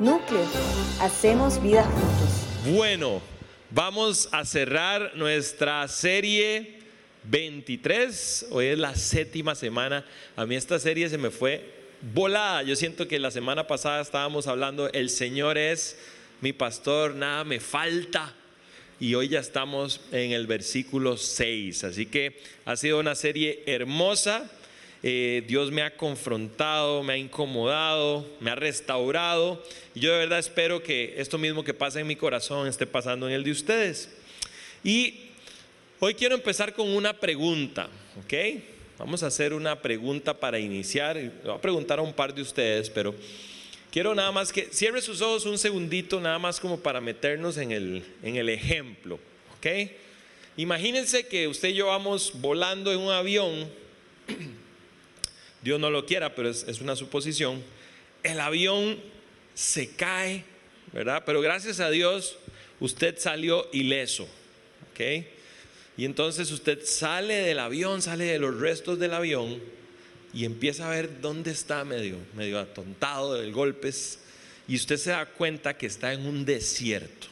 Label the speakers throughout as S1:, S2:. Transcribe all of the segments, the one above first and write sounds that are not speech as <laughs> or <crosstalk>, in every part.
S1: Núcleo, hacemos vida juntos.
S2: Bueno, vamos a cerrar nuestra serie 23. Hoy es la séptima semana. A mí esta serie se me fue volada. Yo siento que la semana pasada estábamos hablando, el Señor es mi pastor, nada me falta. Y hoy ya estamos en el versículo 6. Así que ha sido una serie hermosa. Eh, Dios me ha confrontado, me ha incomodado, me ha restaurado. Y yo de verdad espero que esto mismo que pasa en mi corazón esté pasando en el de ustedes. Y hoy quiero empezar con una pregunta, ¿ok? Vamos a hacer una pregunta para iniciar. Voy a preguntar a un par de ustedes, pero quiero nada más que cierre sus ojos un segundito, nada más como para meternos en el, en el ejemplo. ¿Ok? Imagínense que usted y yo vamos volando en un avión. Dios no lo quiera, pero es, una suposición. El avión se cae, ¿verdad? Pero gracias a Dios, usted salió ileso. ¿Ok? Y entonces usted sale del avión, sale de los restos del avión y empieza a ver dónde está medio, medio atontado de golpes y usted se da cuenta que está en un desierto.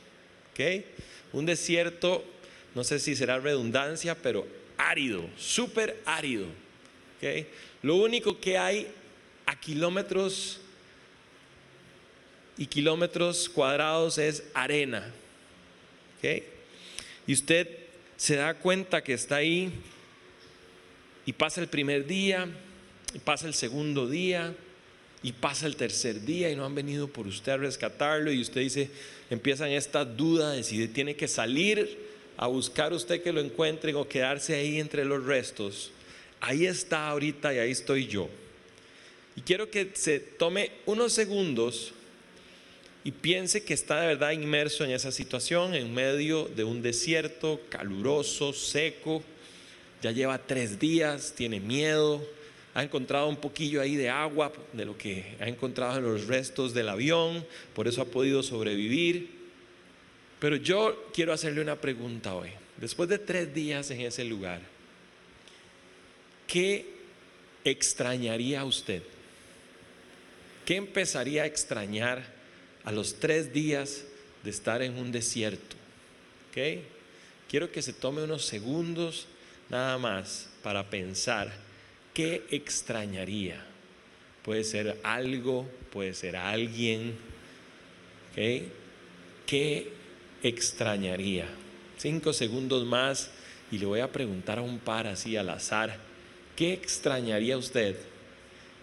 S2: ¿Ok? Un desierto, no sé si será redundancia, pero árido, súper árido. ¿Ok? Lo único que hay a kilómetros y kilómetros cuadrados es arena. ¿Ok? Y usted se da cuenta que está ahí y pasa el primer día, y pasa el segundo día, y pasa el tercer día y no han venido por usted a rescatarlo y usted dice, empiezan esta duda de si tiene que salir a buscar usted que lo encuentren o quedarse ahí entre los restos. Ahí está ahorita y ahí estoy yo. Y quiero que se tome unos segundos y piense que está de verdad inmerso en esa situación, en medio de un desierto caluroso, seco, ya lleva tres días, tiene miedo, ha encontrado un poquillo ahí de agua de lo que ha encontrado en los restos del avión, por eso ha podido sobrevivir. Pero yo quiero hacerle una pregunta hoy. Después de tres días en ese lugar, ¿qué extrañaría usted? ¿Qué empezaría a extrañar a los tres días de estar en un desierto. ¿Ok? Quiero que se tome unos segundos nada más para pensar qué extrañaría. Puede ser algo, puede ser alguien. ¿Ok? ¿Qué extrañaría? Cinco segundos más y le voy a preguntar a un par así al azar. ¿Qué extrañaría usted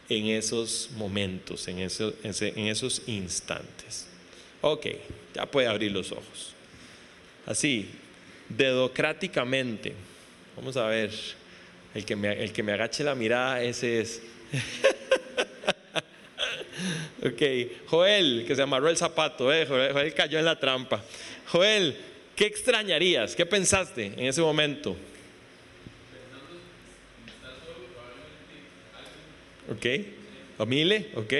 S2: en esos momentos, en, esos instantes. Ok, ya puede abrir los ojos. Así, dedocráticamente. Vamos a ver. El que me, el que me agache la mirada, ese es. <laughs> ok, Joel, que se amarró el zapato, eh, Joel cayó en la trampa. Joel, ¿qué extrañarías? ¿Qué pensaste en ese momento? Ok. Familia, ok.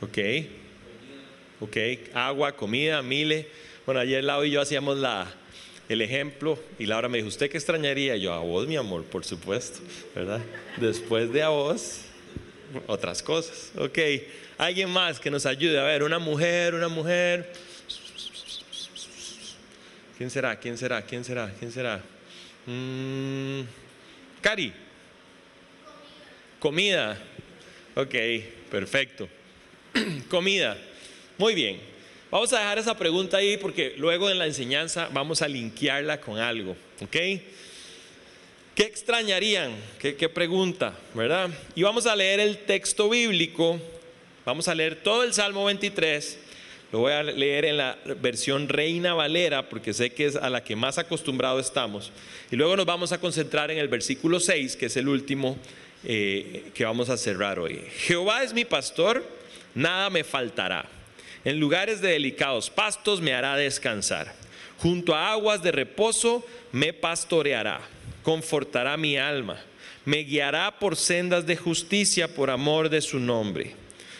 S2: Ok. Ok, agua, comida, mile. Bueno, ayer Lau y yo hacíamos la, el ejemplo y Laura me dijo, ¿usted qué extrañaría? Yo, a vos, mi amor, por supuesto, ¿verdad? Después de a vos, otras cosas. Ok, alguien más que nos ayude. A ver, una mujer, una mujer. ¿Quién será? ¿Quién será? ¿Quién será? ¿Quién será? Mm, Cari. Comida. Ok, perfecto. <clears throat> Comida. Muy bien. Vamos a dejar esa pregunta ahí porque luego en la enseñanza vamos a linkearla con algo. ¿Ok? ¿Qué extrañarían? ¿Qué, ¿Qué, pregunta? ¿Verdad? Y vamos a leer el texto bíblico. Vamos a leer todo el Salmo 23 lo voy a leer en la versión Reina Valera porque sé que es a la que más acostumbrado estamos. Y luego nos vamos a concentrar en el versículo 6, que es el último eh, que vamos a cerrar hoy. Jehová es mi pastor, nada me faltará. En lugares de delicados pastos me hará descansar. Junto a aguas de reposo me pastoreará. Confortará mi alma. Me guiará por sendas de justicia por amor de su nombre.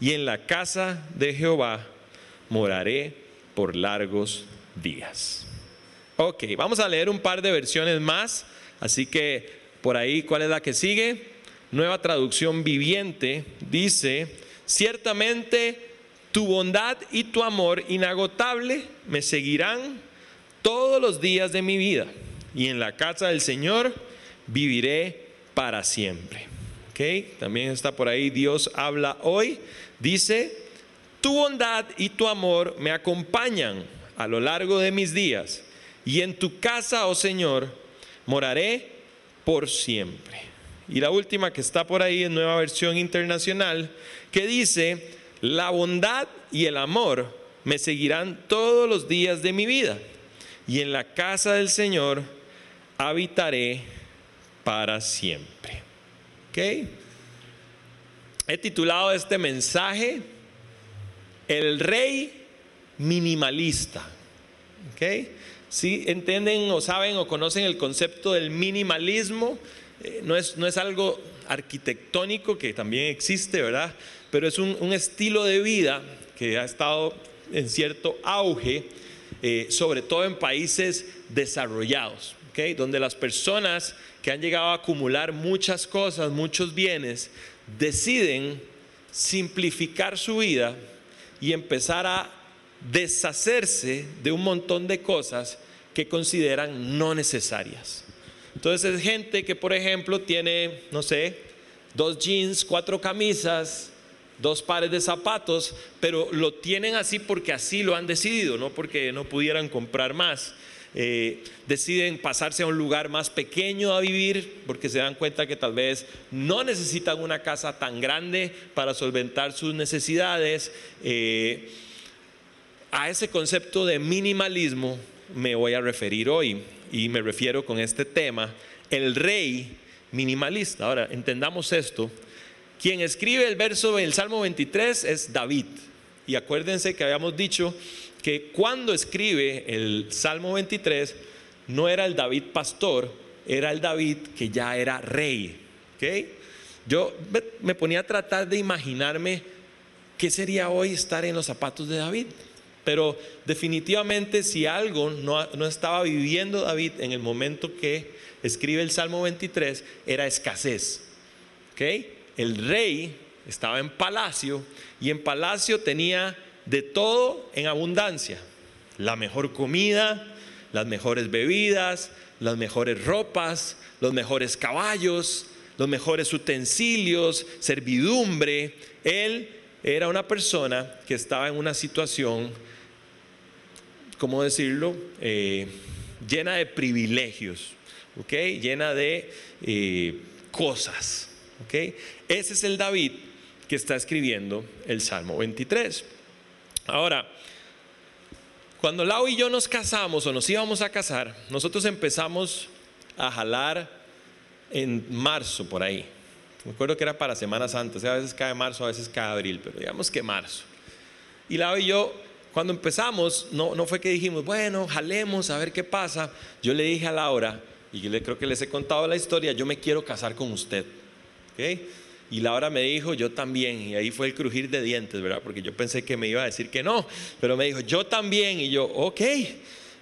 S2: y en la casa de Jehová moraré por largos días. Ok, vamos a leer un par de versiones más, así que por ahí, ¿cuál es la que sigue? Nueva traducción viviente dice, ciertamente tu bondad y tu amor inagotable me seguirán todos los días de mi vida, y en la casa del Señor viviré para siempre. También está por ahí, Dios habla hoy. Dice, tu bondad y tu amor me acompañan a lo largo de mis días, y en tu casa, oh Señor, moraré por siempre. Y la última que está por ahí en nueva versión internacional, que dice, la bondad y el amor me seguirán todos los días de mi vida, y en la casa del Señor habitaré para siempre. He titulado este mensaje El Rey Minimalista. ¿Ok? Si entienden o saben o conocen el concepto del minimalismo, eh, no, es, no es algo arquitectónico que también existe, ¿verdad? Pero es un, estilo de vida que ha estado en cierto auge, eh, sobre todo en países desarrollados, ¿ok? donde las personas que han llegado a acumular muchas cosas, muchos bienes, deciden simplificar su vida y empezar a deshacerse de un montón de cosas que consideran no necesarias. Entonces es gente que, por ejemplo, tiene, no sé, dos jeans, cuatro camisas, dos pares de zapatos, pero lo tienen así porque así lo han decidido, no porque no pudieran comprar más. Eh, deciden pasarse a un lugar más pequeño a vivir porque se dan cuenta que tal vez no necesitan una casa tan grande para solventar sus necesidades. Eh, a ese concepto de minimalismo me voy a referir hoy y me refiero con este tema, el rey minimalista. Ahora, entendamos esto. Quien escribe el verso del Salmo 23 es David. Y acuérdense que habíamos dicho que cuando escribe el Salmo 23 no era el David pastor, era el David que ya era rey. Yo me ponía a tratar de imaginarme qué sería hoy estar en los zapatos de David. Pero definitivamente si algo no, no estaba viviendo David en el momento que escribe el Salmo 23, era escasez. El rey estaba en palacio y en palacio tenía de todo en abundancia. La mejor comida, las mejores bebidas, las mejores ropas, los mejores caballos, los mejores utensilios, servidumbre. Él era una persona que estaba en una situación, ¿cómo decirlo?, eh, llena de privilegios, ¿ok? Llena de eh, cosas, ¿ok? Ese es el David que está escribiendo el Salmo 23. Ahora, cuando Lau y yo nos casamos o nos íbamos a casar, nosotros empezamos a jalar en marzo por ahí. Me acuerdo que era para Semana Santa, a veces cae marzo, a veces cae abril, pero digamos que marzo. Y Lau y yo, cuando empezamos, no, no fue que dijimos, bueno, jalemos a ver qué pasa. Yo le dije a Laura, y yo creo que les he contado la historia, yo me quiero casar con usted. ¿Okay? Y Laura me dijo, yo también. Y ahí fue el crujir de dientes, ¿verdad? Porque yo pensé que me iba a decir que no. Pero me dijo, yo también. Y yo, ok.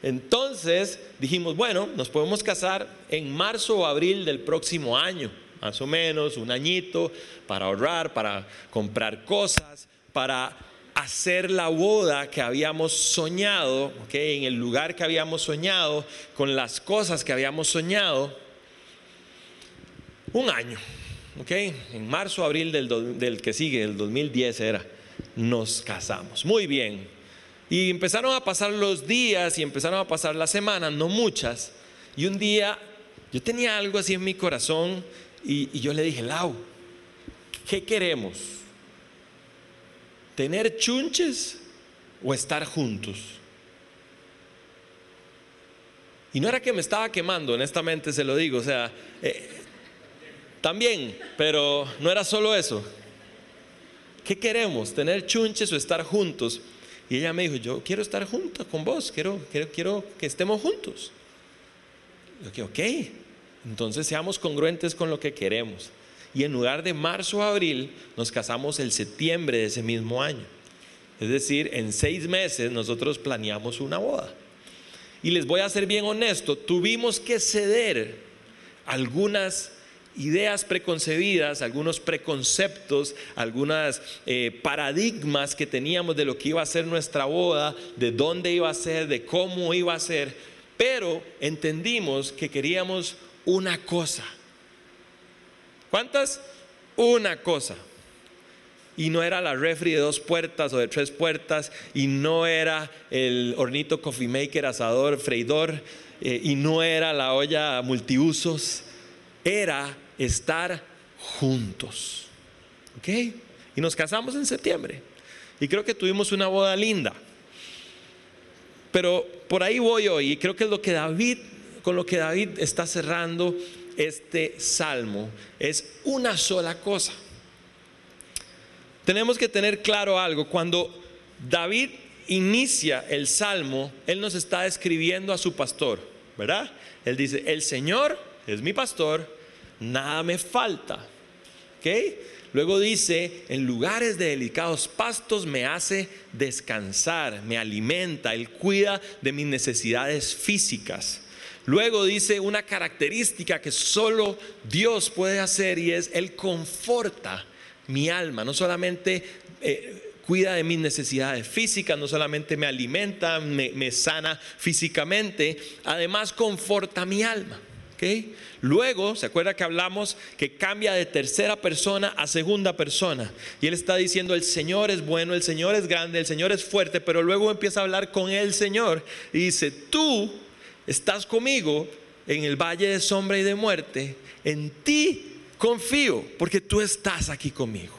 S2: Entonces dijimos, bueno, nos podemos casar en marzo o abril del próximo año, más o menos, un añito, para ahorrar, para comprar cosas, para hacer la boda que habíamos soñado, ¿ok? en el lugar que habíamos soñado, con las cosas que habíamos soñado. Un año. ¿Ok? En marzo, abril del, que sigue, el 2010 era, nos casamos. Muy bien. Y empezaron a pasar los días y empezaron a pasar las semanas, no muchas. Y un día yo tenía algo así en mi corazón y, y yo le dije, Lau, ¿qué queremos? ¿tener chunches o estar juntos? Y no era que me estaba quemando, honestamente se lo digo, o sea, eh, también, pero no era solo eso. ¿Qué queremos? ¿Tener chunches o estar juntos? Y ella me dijo, yo quiero estar junto con vos, quiero, quiero, quiero que estemos juntos. Yo dije, ok, entonces seamos congruentes con lo que queremos. Y en lugar de marzo o abril, nos casamos el septiembre de ese mismo año. Es decir, en seis meses nosotros planeamos una boda. Y les voy a ser bien honesto, tuvimos que ceder algunas ideas preconcebidas, algunos preconceptos, algunas eh, paradigmas que teníamos de lo que iba a ser nuestra boda, de dónde iba a ser, de cómo iba a ser, pero entendimos que queríamos una cosa. ¿Cuántas? Una cosa. Y no era la refri de dos puertas o de tres puertas, y no era el hornito coffee maker, asador, freidor, eh, y no era la olla multiusos, era estar juntos. ¿Ok? Y nos casamos en septiembre. Y creo que tuvimos una boda linda. Pero por ahí voy hoy y creo que es lo que David, con lo que David está cerrando este salmo, es una sola cosa. Tenemos que tener claro algo. Cuando David inicia el salmo, él nos está describiendo a su pastor, ¿verdad? Él dice, el Señor es mi pastor nada me falta. ¿Ok? Luego dice, en lugares de delicados pastos me hace descansar, me alimenta, Él cuida de mis necesidades físicas. Luego dice una característica que solo Dios puede hacer y es Él conforta mi alma, no solamente eh, cuida de mis necesidades físicas, no solamente me alimenta, me, me sana físicamente, además conforta mi alma. Luego, ¿se acuerda que hablamos que cambia de tercera persona a segunda persona? Y él está diciendo, el Señor es bueno, el Señor es grande, el Señor es fuerte, pero luego empieza a hablar con el Señor y dice, tú estás conmigo en el valle de sombra y de muerte, en ti confío, porque tú estás aquí conmigo.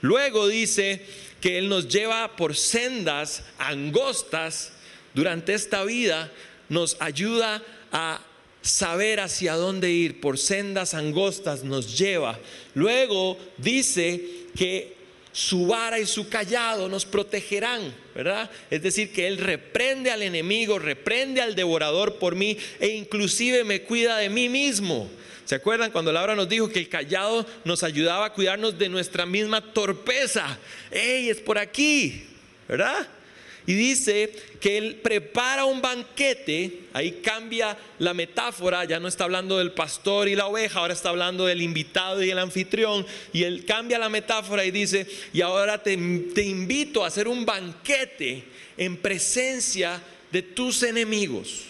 S2: Luego dice que Él nos lleva por sendas angostas durante esta vida, nos ayuda a saber hacia dónde ir por sendas angostas nos lleva. Luego dice que su vara y su callado nos protegerán, ¿verdad? Es decir, que Él reprende al enemigo, reprende al devorador por mí e inclusive me cuida de mí mismo. ¿Se acuerdan cuando Laura nos dijo que el callado nos ayudaba a cuidarnos de nuestra misma torpeza? ¡Ey, es por aquí! ¿Verdad? Y dice que él prepara un banquete, ahí cambia la metáfora, ya no está hablando del pastor y la oveja, ahora está hablando del invitado y el anfitrión, y él cambia la metáfora y dice, y ahora te, invito a hacer un banquete en presencia de tus enemigos.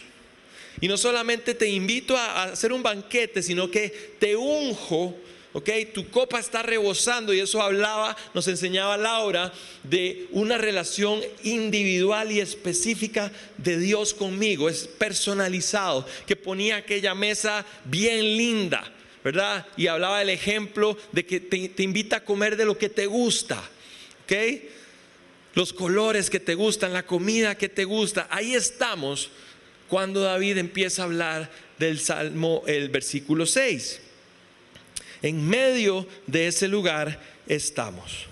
S2: Y no solamente te invito a hacer un banquete, sino que te unjo ¿ok? Tu copa está rebosando y eso hablaba, nos enseñaba Laura, de una relación individual y específica de Dios conmigo, es personalizado, que ponía aquella mesa bien linda, ¿verdad? Y hablaba del ejemplo de que te, invita a comer de lo que te gusta, ¿ok? Los colores que te gustan, la comida que te gusta, ahí estamos cuando David empieza a hablar del Salmo, el versículo 6. En medio de ese lugar estamos.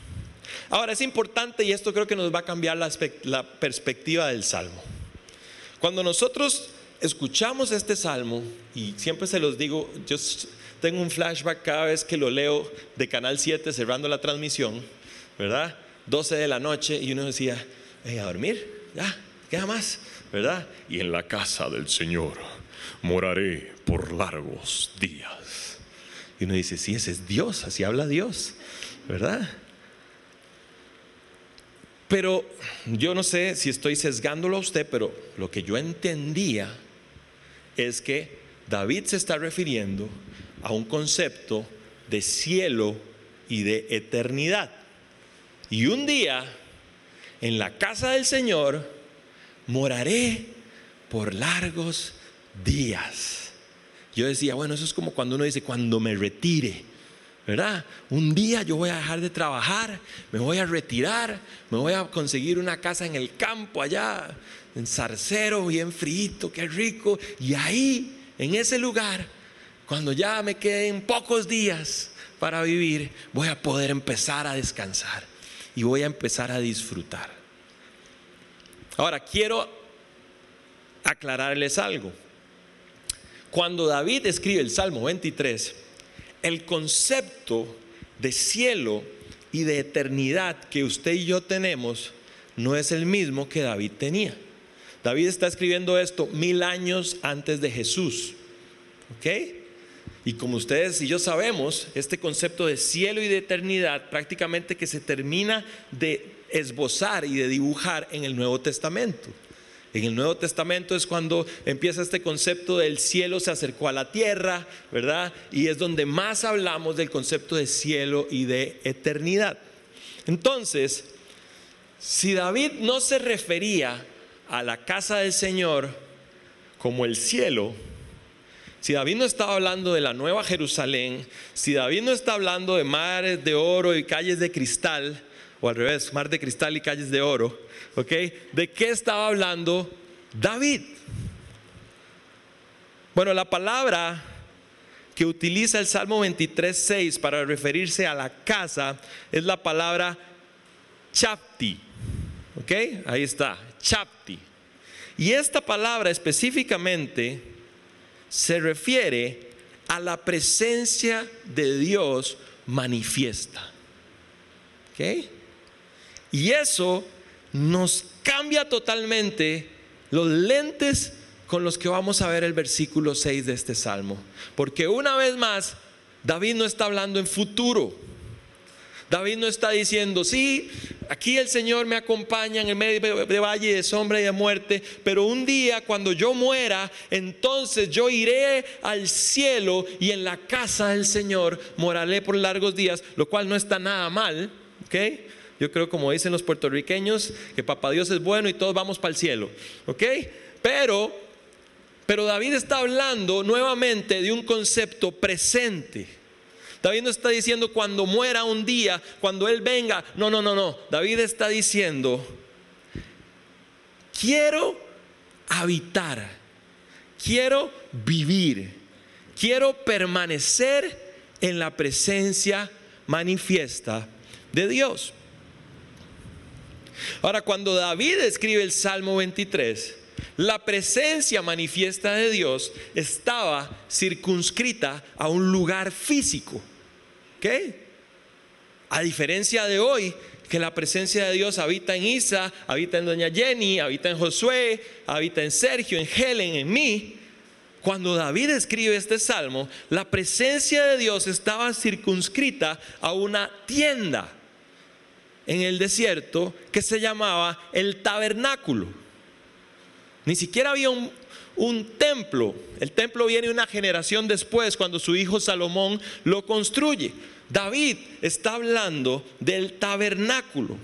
S2: Ahora es importante y esto creo que nos va a cambiar la, perspectiva del salmo. Cuando nosotros escuchamos este salmo, y siempre se los digo, yo tengo un flashback cada vez que lo leo de Canal 7 cerrando la transmisión, ¿verdad? 12 de la noche y uno decía, a dormir, ya, queda más, ¿verdad? Y en la casa del Señor moraré por largos días. Y uno dice, sí, ese es Dios, así habla Dios, ¿verdad? Pero yo no sé si estoy sesgándolo a usted, pero lo que yo entendía es que David se está refiriendo a un concepto de cielo y de eternidad. Y un día, en la casa del Señor, moraré por largos días. Yo decía, bueno, eso es como cuando uno dice, cuando me retire, ¿verdad? Un día yo voy a dejar de trabajar, me voy a retirar, me voy a conseguir una casa en el campo allá, en Zarcero, bien frío, qué rico. Y ahí, en ese lugar, cuando ya me queden pocos días para vivir, voy a poder empezar a descansar y voy a empezar a disfrutar. Ahora, quiero aclararles algo. Cuando David escribe el Salmo 23, el concepto de cielo y de eternidad que usted y yo tenemos no es el mismo que David tenía. David está escribiendo esto mil años antes de Jesús. ¿Ok? Y como ustedes y yo sabemos, este concepto de cielo y de eternidad prácticamente que se termina de esbozar y de dibujar en el Nuevo Testamento. En el Nuevo Testamento es cuando empieza este concepto del cielo se acercó a la tierra, ¿verdad? Y es donde más hablamos del concepto de cielo y de eternidad. Entonces, si David no se refería a la casa del Señor como el cielo, si David no estaba hablando de la nueva Jerusalén, si David no está hablando de mares de oro y calles de cristal, o al revés, mar de cristal y calles de oro, ¿ok? ¿De qué estaba hablando David? Bueno, la palabra que utiliza el Salmo 23.6 para referirse a la casa es la palabra chapti, ¿ok? Ahí está, chapti. Y esta palabra específicamente se refiere a la presencia de Dios manifiesta. ¿Ok? Y eso nos cambia totalmente los lentes con los que vamos a ver el versículo 6 de este salmo. Porque una vez más, David no está hablando en futuro. David no está diciendo, sí, aquí el Señor me acompaña en el medio de valle de sombra y de muerte, pero un día cuando yo muera, entonces yo iré al cielo y en la casa del Señor moraré por largos días, lo cual no está nada mal, ¿ok? Yo creo, como dicen los puertorriqueños, que Papá Dios es bueno y todos vamos para el cielo. ¿Ok? Pero, pero David está hablando nuevamente de un concepto presente. David no está diciendo cuando muera un día, cuando Él venga. No, no, no, no. David está diciendo, quiero habitar, quiero vivir, quiero permanecer en la presencia manifiesta de Dios. Ahora, cuando David escribe el Salmo 23, la presencia manifiesta de Dios estaba circunscrita a un lugar físico. ¿Ok? A diferencia de hoy, que la presencia de Dios habita en Isa, habita en Doña Jenny, habita en Josué, habita en Sergio, en Helen, en mí. Cuando David escribe este salmo, la presencia de Dios estaba circunscrita a una tienda en el desierto que se llamaba el tabernáculo. Ni siquiera había un, templo. El templo viene una generación después cuando su hijo Salomón lo construye. David está hablando del tabernáculo.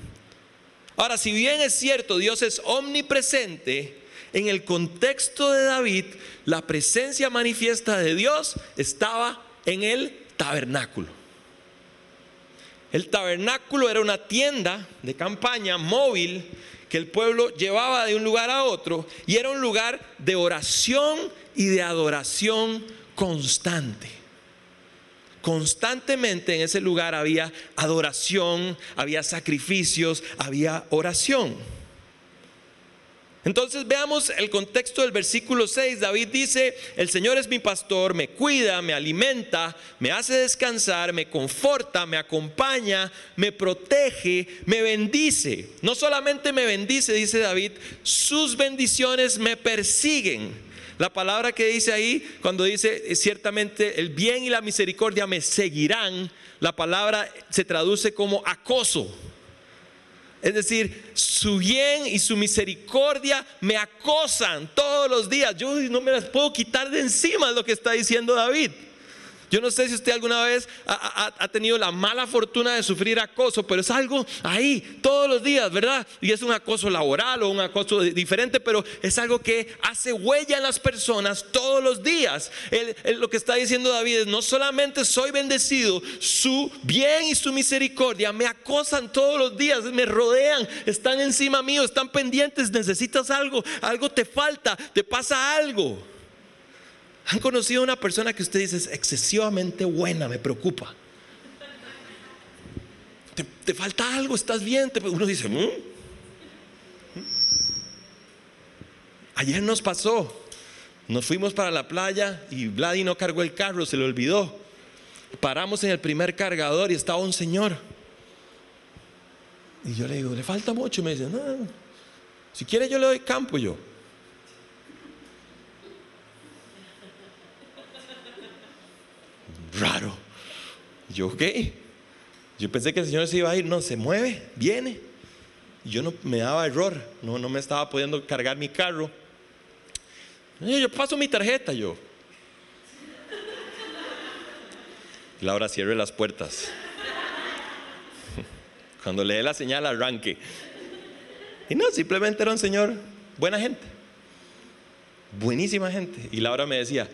S2: Ahora, si bien es cierto, Dios es omnipresente, en el contexto de David, la presencia manifiesta de Dios estaba en el tabernáculo. El tabernáculo era una tienda de campaña móvil que el pueblo llevaba de un lugar a otro y era un lugar de oración y de adoración constante. Constantemente en ese lugar había adoración, había sacrificios, había oración. Entonces veamos el contexto del versículo 6. David dice, el Señor es mi pastor, me cuida, me alimenta, me hace descansar, me conforta, me acompaña, me protege, me bendice. No solamente me bendice, dice David, sus bendiciones me persiguen. La palabra que dice ahí, cuando dice ciertamente el bien y la misericordia me seguirán, la palabra se traduce como acoso. Es decir, su bien y su misericordia me acosan todos los días. Yo no me las puedo quitar de encima, es lo que está diciendo David. Yo no sé si usted alguna vez ha, tenido la mala fortuna de sufrir acoso, pero es algo ahí todos los días, ¿verdad? Y es un acoso laboral o un acoso diferente, pero es algo que hace huella en las personas todos los días. lo que está diciendo David es, no solamente soy bendecido, su bien y su misericordia me acosan todos los días, me rodean, están encima mío, están pendientes, necesitas algo, algo te falta, te pasa algo. ¿Han conocido a una persona que usted dice es excesivamente buena? Me preocupa. Te, falta algo, estás bien. uno dice, mm". ayer nos pasó. Nos fuimos para la playa y Vladi no cargó el carro, se le olvidó. Paramos en el primer cargador y estaba un señor. Y yo le digo, le falta mucho. Y me dice, no, si quiere yo le doy campo yo. Raro. Yo, ok. Yo pensé que el Señor se iba a ir. No, se mueve, viene. Yo no me daba error. No, no me estaba pudiendo cargar mi carro. Yo paso mi tarjeta, yo. Laura cierre las puertas. <laughs> Cuando le dé la señal, arranque. Y no, simplemente era un señor, buena gente. Buenísima gente. Y Laura me decía,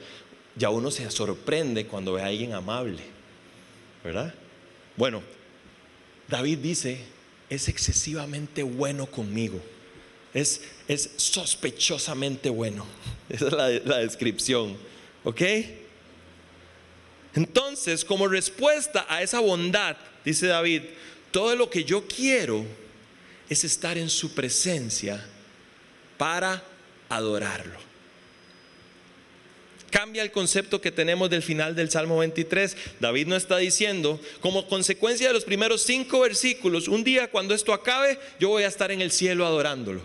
S2: ya uno se sorprende cuando ve a alguien amable, ¿verdad? Bueno, David dice, es excesivamente bueno conmigo, es, es sospechosamente bueno. <laughs> Esa es la, la descripción, ¿ok? Entonces, como respuesta a esa bondad, dice David, todo lo que yo quiero es estar en su presencia para adorarlo cambia el concepto que tenemos del final del Salmo 23. David no está diciendo, como consecuencia de los primeros cinco versículos, un día cuando esto acabe, yo voy a estar en el cielo adorándolo.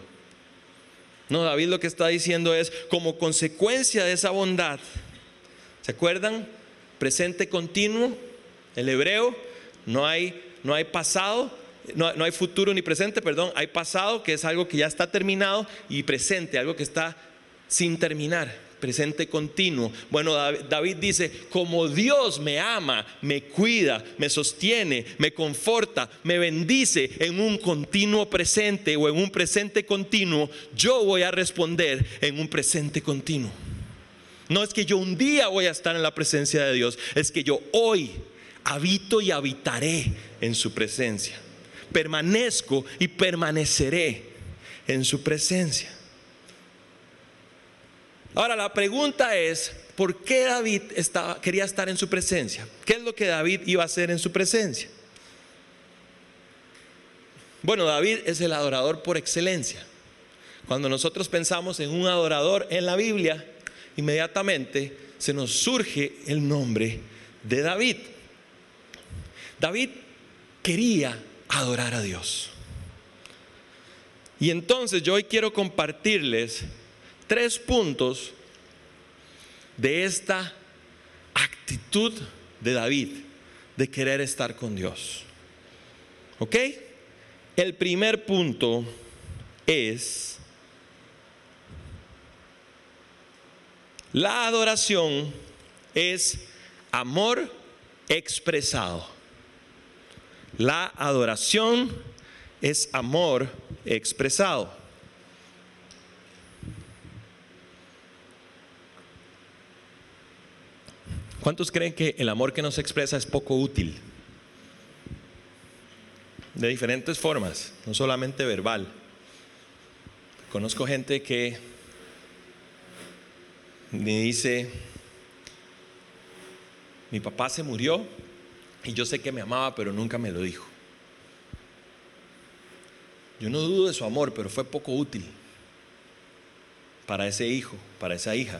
S2: No, David lo que está diciendo es, como consecuencia de esa bondad, ¿se acuerdan? Presente continuo, el hebreo, no hay, no hay pasado, no, no, hay futuro ni presente, perdón, hay pasado que es algo que ya está terminado y presente, algo que está sin terminar presente continuo. Bueno, David dice, como Dios me ama, me cuida, me sostiene, me conforta, me bendice en un continuo presente o en un presente continuo, yo voy a responder en un presente continuo. No es que yo un día voy a estar en la presencia de Dios, es que yo hoy habito y habitaré en su presencia. Permanezco y permaneceré en su presencia. Ahora la pregunta es, ¿por qué David quería estar en su presencia? ¿Qué es lo que David iba a hacer en su presencia? Bueno, David es el adorador por excelencia. Cuando nosotros pensamos en un adorador en la Biblia, inmediatamente se nos surge el nombre de David. David quería adorar a Dios. Y entonces yo hoy quiero compartirles tres puntos de esta actitud de David de querer estar con Dios. ¿Ok? El primer punto es la adoración es amor expresado. La adoración es amor expresado. ¿Cuántos creen que el amor que nos expresa es poco útil? De diferentes formas, no solamente verbal. Conozco gente que me dice, mi papá se murió y yo sé que me amaba, pero nunca me lo dijo. Yo no dudo de su amor, pero fue poco útil para ese hijo, para esa hija.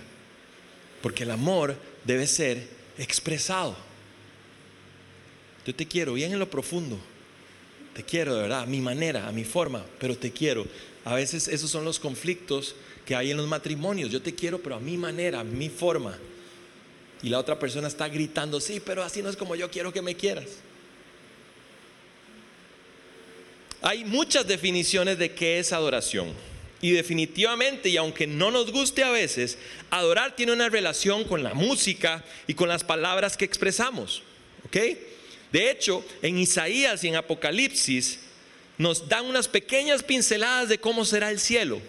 S2: Porque el amor debe ser expresado. Yo te quiero bien en lo profundo. Te quiero de verdad, a mi manera, a mi forma, pero te quiero. A veces esos son los conflictos que hay en los matrimonios. Yo te quiero, pero a mi manera, a mi forma. Y la otra persona está gritando, sí, pero así no es como yo quiero que me quieras. Hay muchas definiciones de qué es adoración. Y definitivamente, y aunque no nos guste a veces, adorar tiene una relación con la música y con las palabras que expresamos. ¿Ok? De hecho, en Isaías y en Apocalipsis nos dan unas pequeñas pinceladas de cómo será el cielo.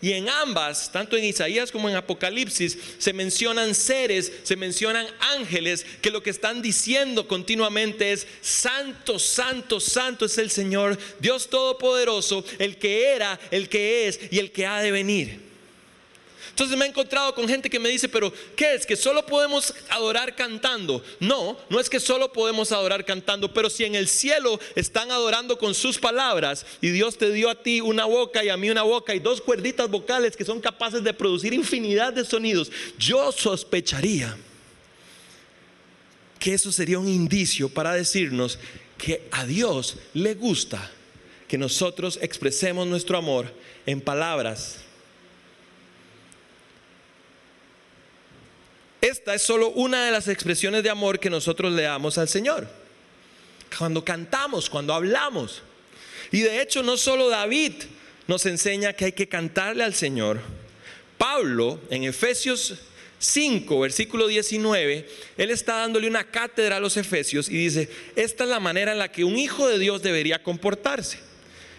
S2: Y en ambas, tanto en Isaías como en Apocalipsis, se mencionan seres, se mencionan ángeles que lo que están diciendo continuamente es, santo, santo, santo es el Señor, Dios Todopoderoso, el que era, el que es y el que ha de venir. Entonces me he encontrado con gente que me dice, pero ¿qué es? ¿Que solo podemos adorar cantando? No, no es que solo podemos adorar cantando, pero si en el cielo están adorando con sus palabras y Dios te dio a ti una boca y a mí una boca y dos cuerditas vocales que son capaces de producir infinidad de sonidos, yo sospecharía que eso sería un indicio para decirnos que a Dios le gusta que nosotros expresemos nuestro amor en palabras Esta es solo una de las expresiones de amor que nosotros le damos al Señor. Cuando cantamos, cuando hablamos. Y de hecho no solo David nos enseña que hay que cantarle al Señor. Pablo en Efesios 5, versículo 19, él está dándole una cátedra a los efesios y dice, esta es la manera en la que un hijo de Dios debería comportarse.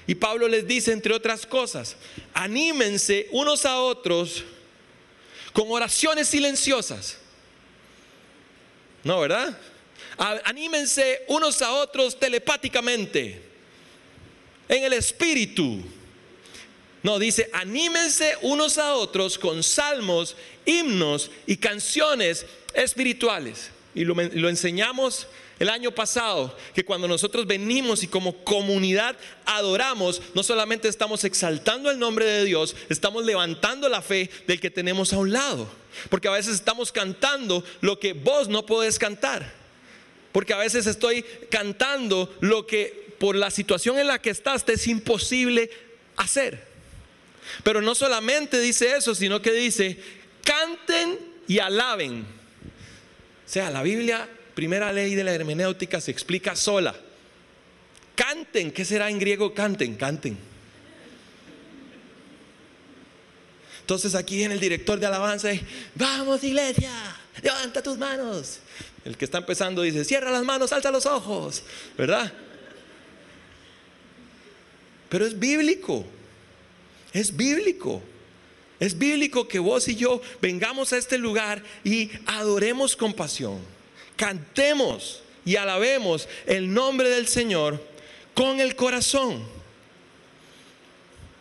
S2: Y Pablo les dice, entre otras cosas, anímense unos a otros con oraciones silenciosas. No, ¿verdad? Anímense unos a otros telepáticamente, en el espíritu. No, dice, anímense unos a otros con salmos, himnos y canciones espirituales. Y lo, lo enseñamos el año pasado, que cuando nosotros venimos y como comunidad adoramos, no solamente estamos exaltando el nombre de Dios, estamos levantando la fe del que tenemos a un lado. Porque a veces estamos cantando lo que vos no podés cantar. Porque a veces estoy cantando lo que por la situación en la que estás te es imposible hacer. Pero no solamente dice eso, sino que dice, canten y alaben. O sea, la Biblia primera ley de la hermenéutica se explica sola. Canten, ¿qué será en griego canten? Canten. Entonces aquí viene el director de alabanza y, vamos iglesia, levanta tus manos. El que está empezando dice, cierra las manos, alza los ojos, ¿verdad? Pero es bíblico, es bíblico. Es bíblico que vos y yo vengamos a este lugar y adoremos con pasión cantemos y alabemos el nombre del Señor con el corazón.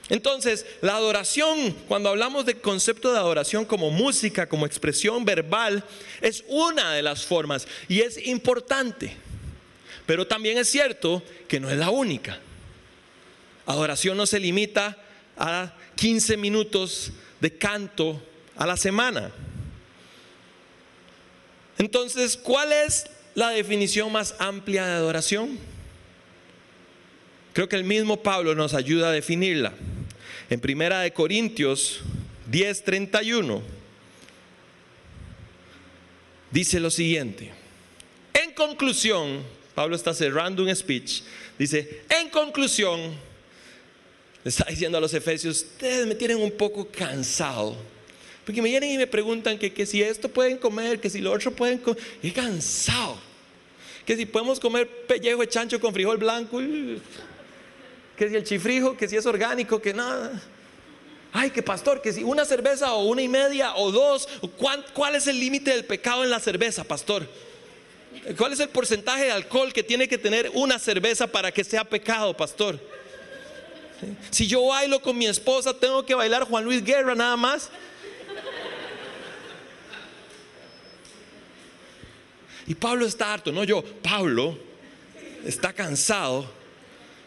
S2: Entonces, la adoración, cuando hablamos del concepto de adoración como música, como expresión verbal, es una de las formas y es importante. Pero también es cierto que no es la única. Adoración no se limita a 15 minutos de canto a la semana. Entonces, ¿cuál es la definición más amplia de adoración? Creo que el mismo Pablo nos ayuda a definirla. En Primera de Corintios 10:31 dice lo siguiente. En conclusión, Pablo está cerrando un speech, dice, en conclusión, le está diciendo a los efesios, ustedes me tienen un poco cansado porque me vienen y me preguntan que, si esto pueden comer, que si lo otro pueden comer. He cansado. Que si podemos comer pellejo de chancho con frijol blanco. Que si el chifrijo, que si es orgánico, que nada. Ay, que pastor, que si una cerveza o una y media o dos. ¿Cuál es el límite del pecado en la cerveza, pastor? ¿Cuál es el porcentaje de alcohol que tiene que tener una cerveza para que sea pecado, pastor? Si yo bailo con mi esposa, tengo que bailar Juan Luis Guerra nada más. Y Pablo está harto, no yo, Pablo está cansado.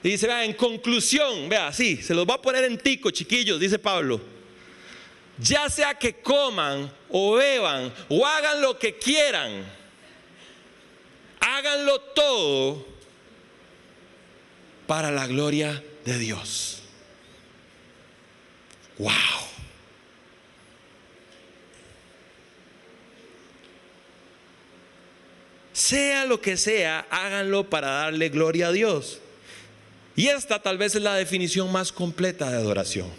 S2: Y dice, vea, en conclusión, vea, sí, se los va a poner en tico, chiquillos, dice Pablo. Ya sea que coman o beban o hagan lo que quieran, háganlo todo para la gloria de Dios. Wow. Sea lo que sea, háganlo para darle gloria a Dios. Y esta tal vez es la definición más completa de adoración.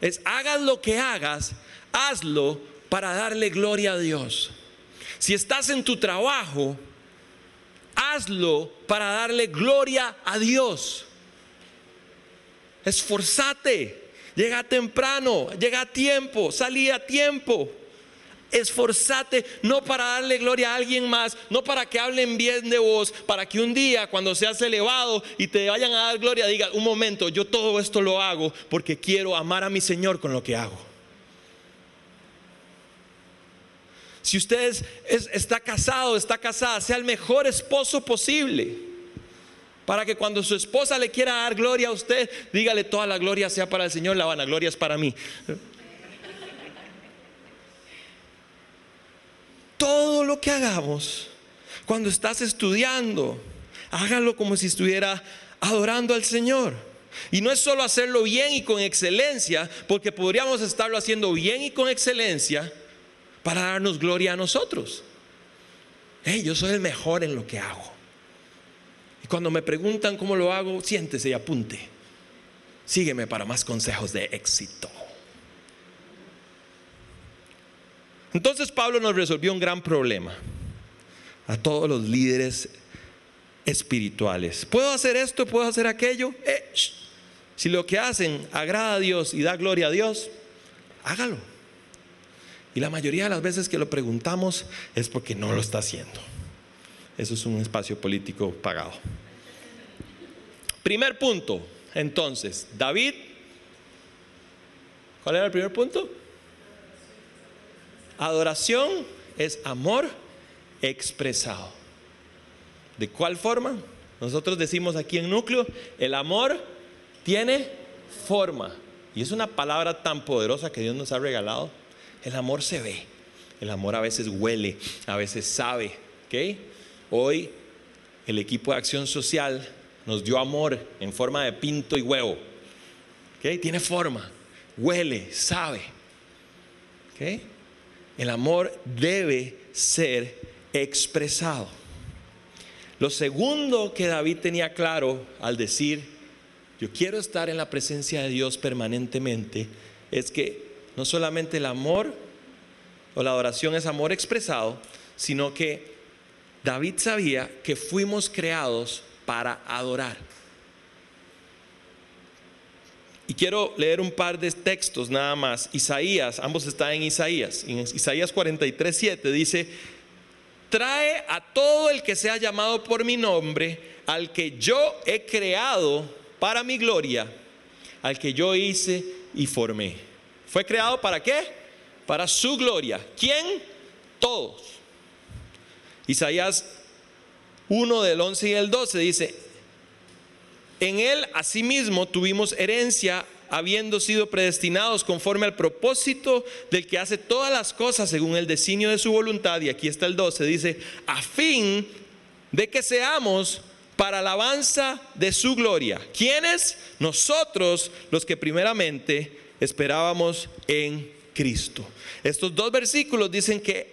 S2: Es hagas lo que hagas, hazlo para darle gloria a Dios. Si estás en tu trabajo, hazlo para darle gloria a Dios. Esforzate, llega temprano, llega a tiempo, salí a tiempo. Esforzate no para darle gloria a alguien más, no para que hablen bien de vos, para que un día cuando seas elevado y te vayan a dar gloria diga, un momento, yo todo esto lo hago porque quiero amar a mi Señor con lo que hago. Si usted está casado, está casada, sea el mejor esposo posible. Para que cuando su esposa le quiera dar gloria a usted, dígale toda la gloria sea para el Señor, la vanagloria es para mí. Todo lo que hagamos, cuando estás estudiando, hágalo como si estuviera adorando al Señor. Y no es solo hacerlo bien y con excelencia, porque podríamos estarlo haciendo bien y con excelencia para darnos gloria a nosotros. yo soy el mejor en lo que hago. Y cuando me preguntan cómo lo hago, siéntese y apunte. Sígueme para más consejos de éxito. Entonces Pablo nos resolvió un gran problema a todos los líderes espirituales. ¿Puedo hacer esto? ¿Puedo hacer aquello? Eh, si lo que hacen agrada a Dios y da gloria a Dios, hágalo. Y la mayoría de las veces que lo preguntamos es porque no lo está haciendo. Eso es un espacio político pagado. Primer punto, entonces, David, ¿cuál era el primer punto? Adoración es amor expresado. ¿De cuál forma? Nosotros decimos aquí en núcleo, el amor tiene forma. Y es una palabra tan poderosa que Dios nos ha regalado el amor se ve, el amor a veces huele, a veces sabe. Hoy el equipo de acción social nos dio amor en forma de pinto y huevo. Tiene forma, huele, sabe. El amor debe ser expresado. Lo segundo que David tenía claro al decir, yo quiero estar en la presencia de Dios permanentemente, es que no solamente el amor o la adoración es amor expresado, sino que David sabía que fuimos creados para adorar. Y quiero leer un par de textos nada más. Isaías, ambos están en Isaías. En Isaías 43, 7 dice, trae a todo el que sea llamado por mi nombre, al que yo he creado para mi gloria, al que yo hice y formé. ¿Fue creado para qué? Para su gloria. ¿Quién? Todos. Isaías 1 del 11 y el 12 dice, en él asimismo tuvimos herencia habiendo sido predestinados conforme al propósito del que hace todas las cosas según el designio de su voluntad. Y aquí está el 12, dice, a fin de que seamos para alabanza de su gloria. ¿Quiénes? Nosotros los que primeramente esperábamos en Cristo. Estos dos versículos dicen que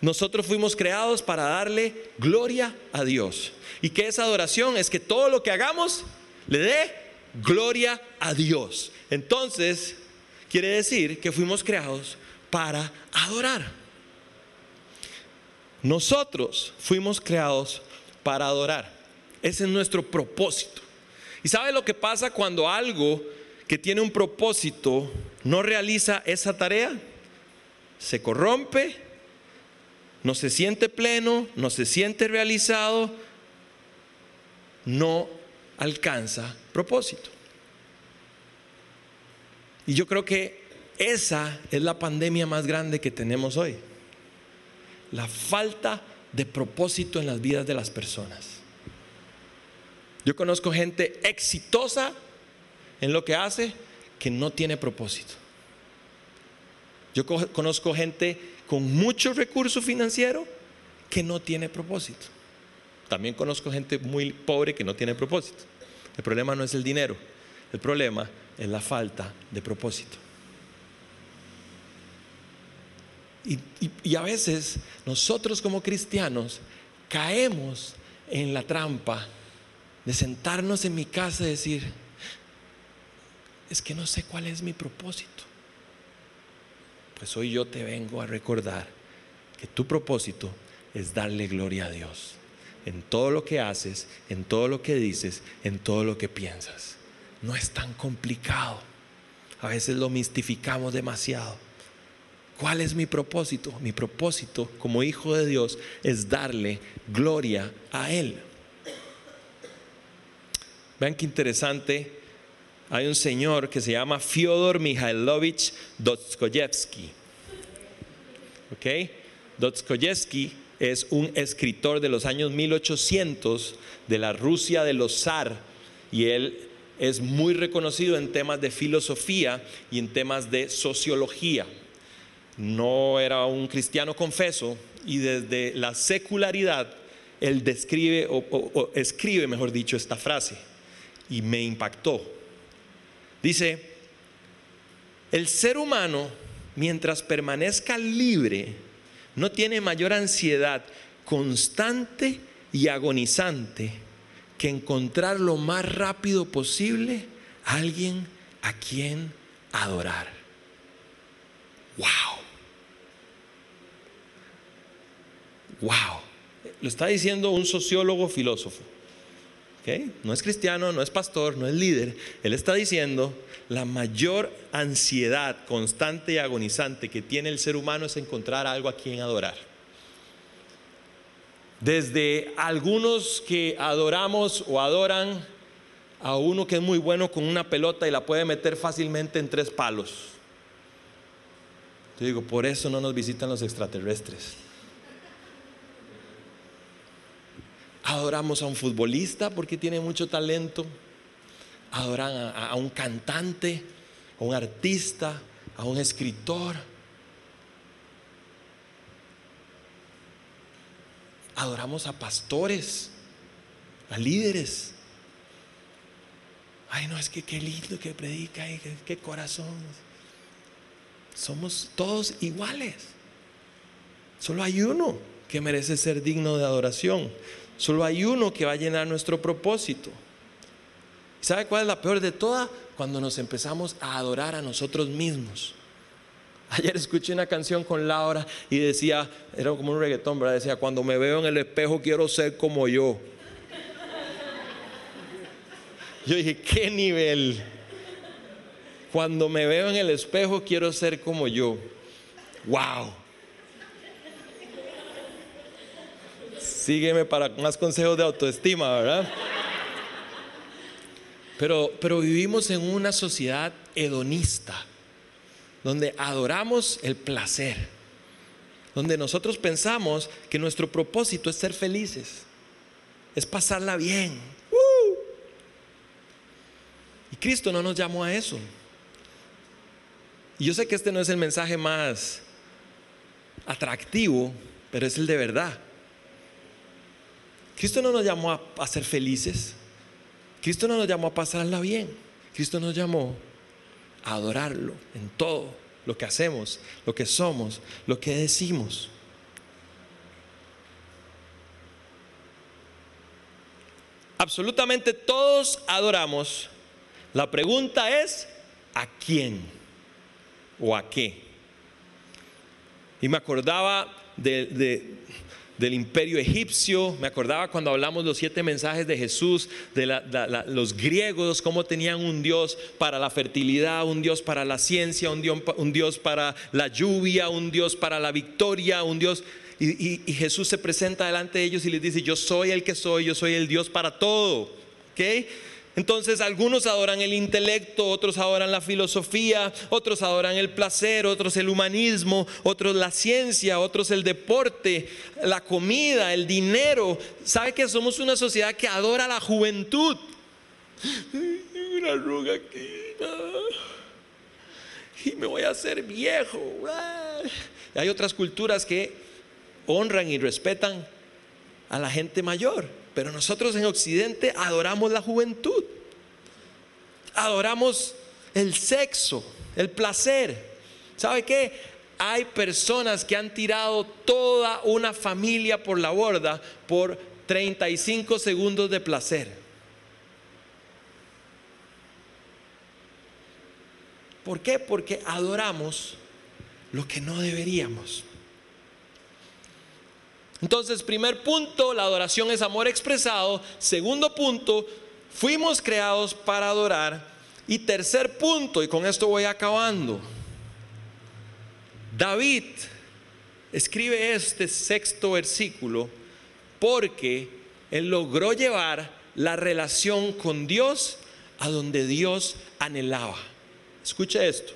S2: nosotros fuimos creados para darle gloria a Dios. Y que esa adoración es que todo lo que hagamos le dé gloria a Dios. Entonces, quiere decir que fuimos creados para adorar. Nosotros fuimos creados para adorar. Ese es nuestro propósito. ¿Y sabe lo que pasa cuando algo que tiene un propósito no realiza esa tarea, se corrompe, no se siente pleno, no se siente realizado, no alcanza propósito. Y yo creo que esa es la pandemia más grande que tenemos hoy. La falta de propósito en las vidas de las personas. Yo conozco gente exitosa en lo que hace que no tiene propósito. Yo conozco gente con mucho recurso financiero que no tiene propósito. También conozco gente muy pobre que no tiene propósito. El problema no es el dinero, el problema es la falta de propósito. Y, a veces nosotros como cristianos caemos en la trampa de sentarnos en mi casa y decir, es que no sé cuál es mi propósito. Pues hoy yo te vengo a recordar que tu propósito es darle gloria a Dios en todo lo que haces, en todo lo que dices, en todo lo que piensas. No es tan complicado. A veces lo mistificamos demasiado. ¿Cuál es mi propósito? Mi propósito como hijo de Dios es darle gloria a Él. Vean qué interesante. Hay un señor que se llama Fyodor Mikhailovich Dostoyevsky. ¿Ok? Dostoyevsky es un escritor de los años 1800 de la Rusia de los zar y él es muy reconocido en temas de filosofía y en temas de sociología. No era un cristiano confeso y desde la secularidad él describe o, escribe, mejor dicho, esta frase y me impactó. Dice, el ser humano, mientras permanezca libre, no tiene mayor ansiedad constante y agonizante que encontrar lo más rápido posible a alguien a quien adorar. ¡Wow! ¡Wow! Lo está diciendo un sociólogo filósofo. No es cristiano, no es pastor, no es líder. Él está diciendo, la mayor ansiedad constante y agonizante que tiene el ser humano es encontrar algo a quien adorar. Desde algunos que adoramos o adoran a uno que es muy bueno con una pelota y la puede meter fácilmente en tres palos. Te digo, por eso no nos visitan los extraterrestres. Adoramos a un futbolista porque tiene mucho talento. Adoran a, un cantante, a un artista, a un escritor. Adoramos a pastores, a líderes. Ay, no, es que qué lindo que predica, qué, qué corazón. Somos todos iguales. Solo hay uno que merece ser digno de adoración. Solo hay uno que va a llenar nuestro propósito. ¿Sabe cuál es la peor de todas? Cuando nos empezamos a adorar a nosotros mismos. <laughs> Ayer escuché una canción con Laura y decía, era como un reggaetón, ¿verdad? Decía, cuando me veo en el espejo quiero ser como yo. <laughs> Yo dije, ¿qué nivel? Cuando me veo en el espejo quiero ser como yo. ¡Wow! Sígueme para más consejos de autoestima, ¿verdad? Pero, pero vivimos en una sociedad hedonista, donde adoramos el placer, donde nosotros pensamos que nuestro propósito es ser felices, es pasarla bien. Y Cristo no nos llamó a eso. Y yo sé que este no es el mensaje más atractivo, pero es el de verdad. Cristo no nos llamó a, ser felices. Cristo no nos llamó a pasarla bien. Cristo nos llamó a adorarlo en todo lo que hacemos, lo que somos, lo que decimos. Absolutamente todos adoramos. La pregunta es, ¿a quién? ¿O a qué? Y me acordaba de, del imperio egipcio. Me acordaba cuando hablamos los siete mensajes de Jesús, de los griegos, cómo tenían un Dios para la fertilidad, un Dios para la ciencia, un Dios, para la lluvia, un Dios para la victoria, un Dios... Y, y, Jesús se presenta delante de ellos y les dice, yo soy el que soy, yo soy el Dios para todo. ¿ok?, entonces algunos adoran el intelecto, otros adoran la filosofía, otros adoran el placer, otros el humanismo, otros la ciencia, otros el deporte, la comida, el dinero. ¿Sabe que somos una sociedad que adora la juventud? Una aquí. Y me voy a hacer viejo. Hay otras culturas que honran y respetan a la gente mayor. Pero nosotros en Occidente adoramos la juventud, adoramos el sexo, el placer. ¿Sabe qué? Hay personas que han tirado toda una familia por la borda por 35 segundos de placer. ¿Por qué? Porque adoramos lo que no deberíamos. Entonces, primer punto, la adoración es amor expresado. Segundo punto, fuimos creados para adorar. Y tercer punto, y con esto voy acabando. David escribe este sexto versículo porque él logró llevar la relación con Dios a donde Dios anhelaba. Escucha esto.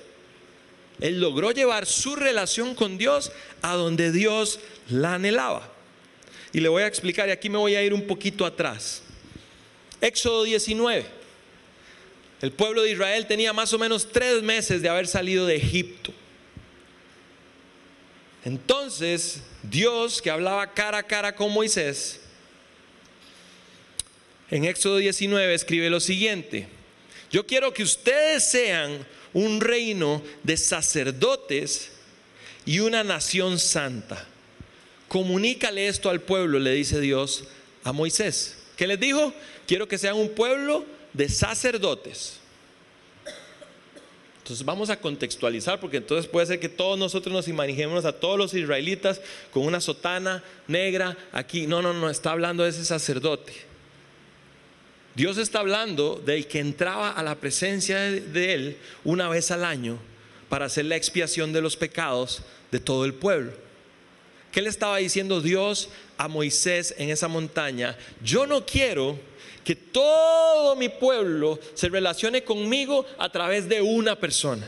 S2: Él logró llevar su relación con Dios a donde Dios la anhelaba. Y le voy a explicar, y aquí me voy a ir un poquito atrás. Éxodo 19. El pueblo de Israel tenía más o menos tres meses de haber salido de Egipto. Entonces, Dios que hablaba cara a cara con Moisés, en Éxodo 19 escribe lo siguiente, yo quiero que ustedes sean un reino de sacerdotes y una nación santa. Comunícale esto al pueblo, le dice Dios a Moisés. ¿Qué les dijo? Quiero que sean un pueblo de sacerdotes. Entonces vamos a contextualizar porque entonces puede ser que todos nosotros nos imaginemos a todos los israelitas con una sotana negra aquí. No, no, no, está hablando de ese sacerdote. Dios está hablando del que entraba a la presencia de Él una vez al año para hacer la expiación de los pecados de todo el pueblo. ¿Qué le estaba diciendo Dios a Moisés en esa montaña? Yo no quiero que todo mi pueblo se relacione conmigo a través de una persona.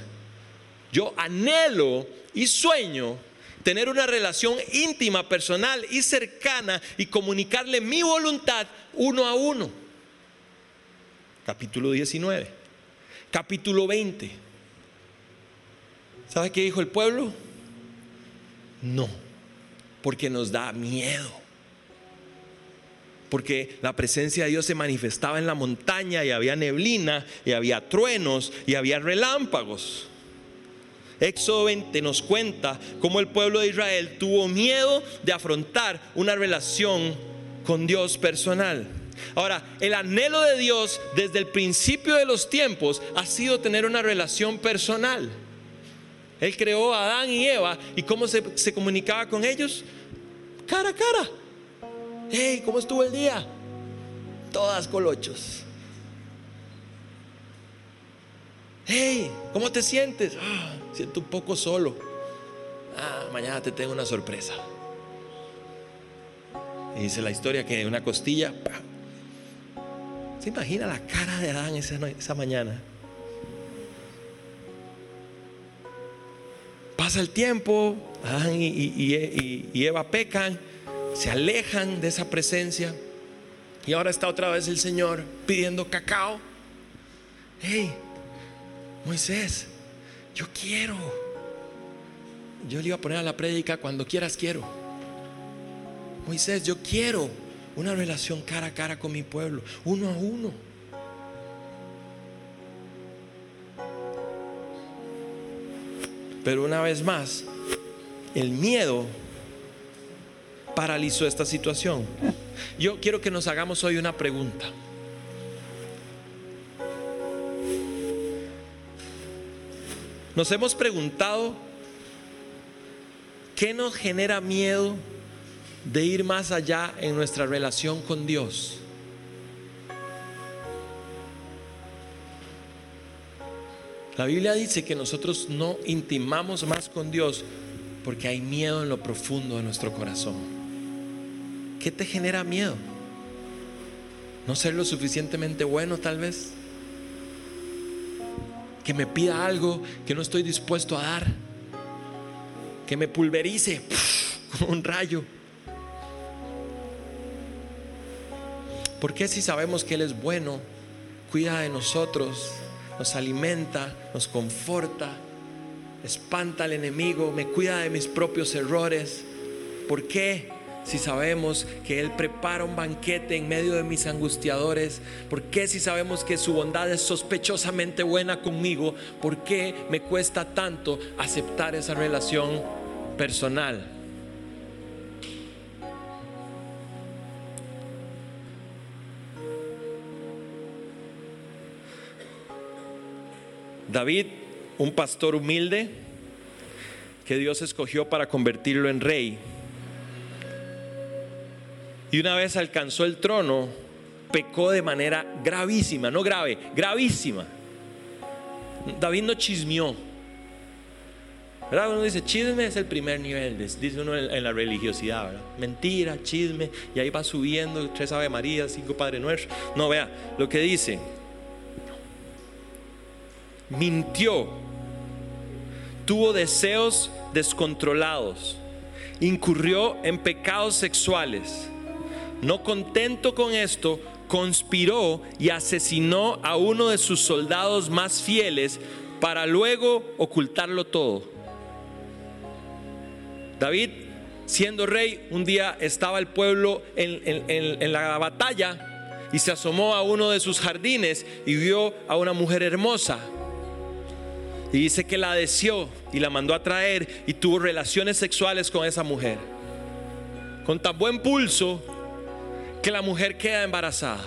S2: Yo anhelo y sueño tener una relación íntima, personal y cercana y comunicarle mi voluntad uno a uno capítulo 19, capítulo 20. ¿Sabe qué dijo el pueblo? No, porque nos da miedo. Porque la presencia de Dios se manifestaba en la montaña y había neblina y había truenos y había relámpagos. Éxodo 20 nos cuenta cómo el pueblo de Israel tuvo miedo de afrontar una relación con Dios personal. Ahora, el anhelo de Dios desde el principio de los tiempos ha sido tener una relación personal. Él creó a Adán y Eva y cómo se, comunicaba con ellos. Cara a cara. Hey, ¿cómo estuvo el día? Todas colochos. Hey, ¿cómo te sientes? Ah, siento un poco solo. Ah, mañana te tengo una sorpresa. Y dice la historia que una costilla, ¿Se imagina la cara de Adán esa, mañana? Pasa el tiempo, Adán y, Eva pecan, se alejan de esa presencia. Y ahora está otra vez el Señor pidiendo cacao. Hey, Moisés, yo quiero. Yo le iba a poner a la prédica cuando quieras quiero. Moisés, yo quiero una relación cara a cara con mi pueblo, uno a uno. Pero una vez más, el miedo paralizó esta situación. Yo quiero que nos hagamos hoy una pregunta. Nos hemos preguntado, ¿qué nos genera miedo de ir más allá en nuestra relación con Dios. La Biblia dice que nosotros no intimamos más con Dios porque hay miedo en lo profundo de nuestro corazón. ¿Qué te genera miedo? ¿No ser lo suficientemente bueno tal vez? Que me pida algo que no estoy dispuesto a dar. Que me pulverice <laughs> como un rayo. ¿Por qué si sabemos que Él es bueno, cuida de nosotros, nos alimenta, nos conforta, espanta al enemigo, me cuida de mis propios errores? ¿Por qué si sabemos que Él prepara un banquete en medio de mis angustiadores? ¿Por qué si sabemos que su bondad es sospechosamente buena conmigo? ¿Por qué me cuesta tanto aceptar esa relación personal? David un pastor humilde que Dios escogió para convertirlo en rey. Y una vez alcanzó el trono, pecó de manera gravísima, no grave, gravísima. David no chismeó. ¿Verdad? Uno dice, chisme es el primer nivel, dice uno en, la religiosidad, ¿verdad? Mentira, chisme, y ahí va subiendo, tres Ave María, cinco Padre Nuestro. No, vea, lo que dice, mintió, tuvo deseos descontrolados, incurrió en pecados sexuales. No contento con esto, conspiró y asesinó a uno de sus soldados más fieles para luego ocultarlo todo. David, siendo rey, un día estaba el pueblo en, la batalla y se asomó a uno de sus jardines y vio a una mujer hermosa. Y dice que la deseó y la mandó a traer y tuvo relaciones sexuales con esa mujer. Con tan buen pulso que la mujer queda embarazada.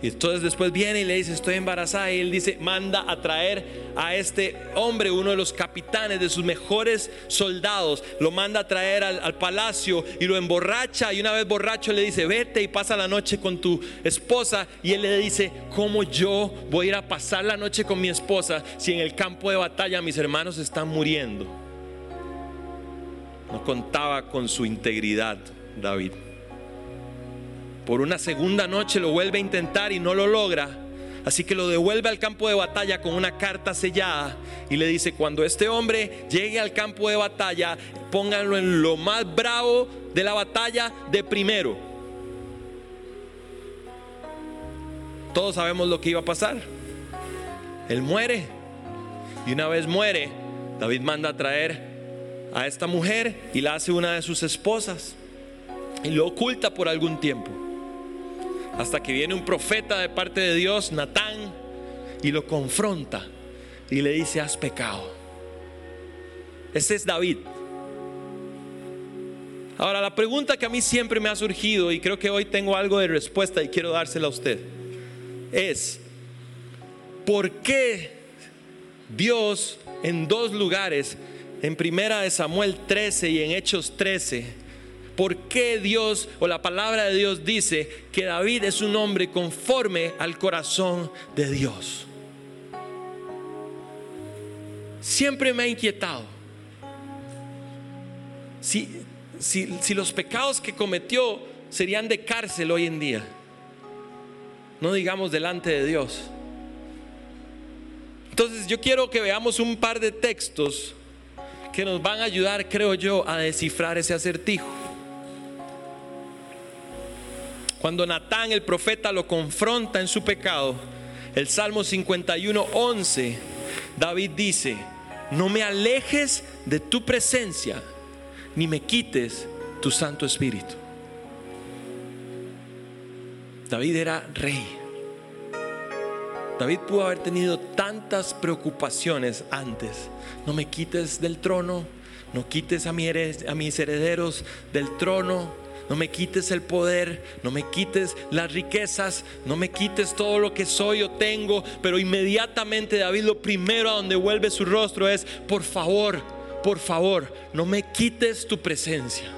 S2: Y entonces después viene y le dice, estoy embarazada. Y él dice, manda a traer a este hombre, uno de los capitanes de sus mejores soldados. Lo manda a traer al, al, palacio y lo emborracha. Y una vez borracho le dice, vete y pasa la noche con tu esposa. Y él le dice, ¿cómo yo voy a ir a pasar la noche con mi esposa si en el campo de batalla mis hermanos están muriendo? No contaba con su integridad, David. Por una segunda noche lo vuelve a intentar y no lo logra. Así que lo devuelve al campo de batalla con una carta sellada y le dice, cuando este hombre llegue al campo de batalla, pónganlo en lo más bravo de la batalla de primero. Todos sabemos lo que iba a pasar. Él muere. Y una vez muere, David manda a traer a esta mujer y la hace una de sus esposas y lo oculta por algún tiempo. Hasta que viene un profeta de parte de Dios, Natán, y lo confronta y le dice, has pecado. Ese es David. Ahora, la pregunta que a mí siempre me ha surgido, y creo que hoy tengo algo de respuesta y quiero dársela a usted, es, ¿por qué Dios en dos lugares en primera de Samuel 13 y en Hechos 13, ¿por qué Dios o la palabra de Dios dice que David es un hombre conforme al corazón de Dios? Siempre me ha inquietado. Si, si los pecados que cometió serían de cárcel hoy en día, no digamos delante de Dios. Entonces yo quiero que veamos un par de textos que nos van a ayudar, creo yo, a descifrar ese acertijo. Cuando Natán, el profeta, lo confronta en su pecado, el Salmo 51, 11, David dice, no me alejes de tu presencia, ni me quites tu Santo Espíritu. David era rey. David pudo haber tenido tantas preocupaciones antes. No me quites del trono, no quites a, mis herederos del trono, no me quites el poder, no me quites las riquezas, no me quites todo lo que soy o tengo. Pero inmediatamente David lo primero a donde vuelve su rostro es, por favor, por favor, no me quites tu presencia.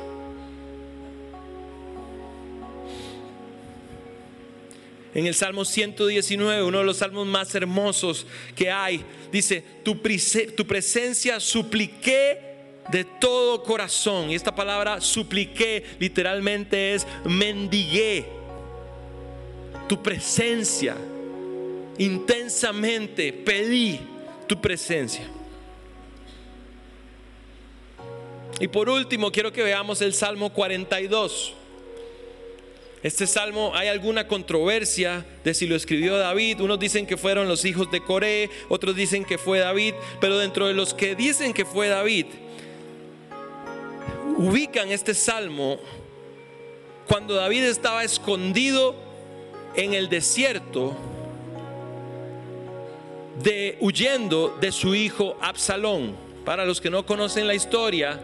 S2: En el Salmo 119, uno de los salmos más hermosos que hay, dice, tu, tu presencia supliqué de todo corazón. Y esta palabra supliqué literalmente es mendigué. Tu presencia. Intensamente pedí tu presencia. Y por último, quiero que veamos el Salmo 42. Este salmo hay alguna controversia de si lo escribió David. Unos dicen que fueron los hijos de Coré, otros dicen que fue David, pero dentro de los que dicen que fue David, ubican este salmo cuando David estaba escondido en el desierto de huyendo de su hijo Absalón. Para los que no conocen la historia,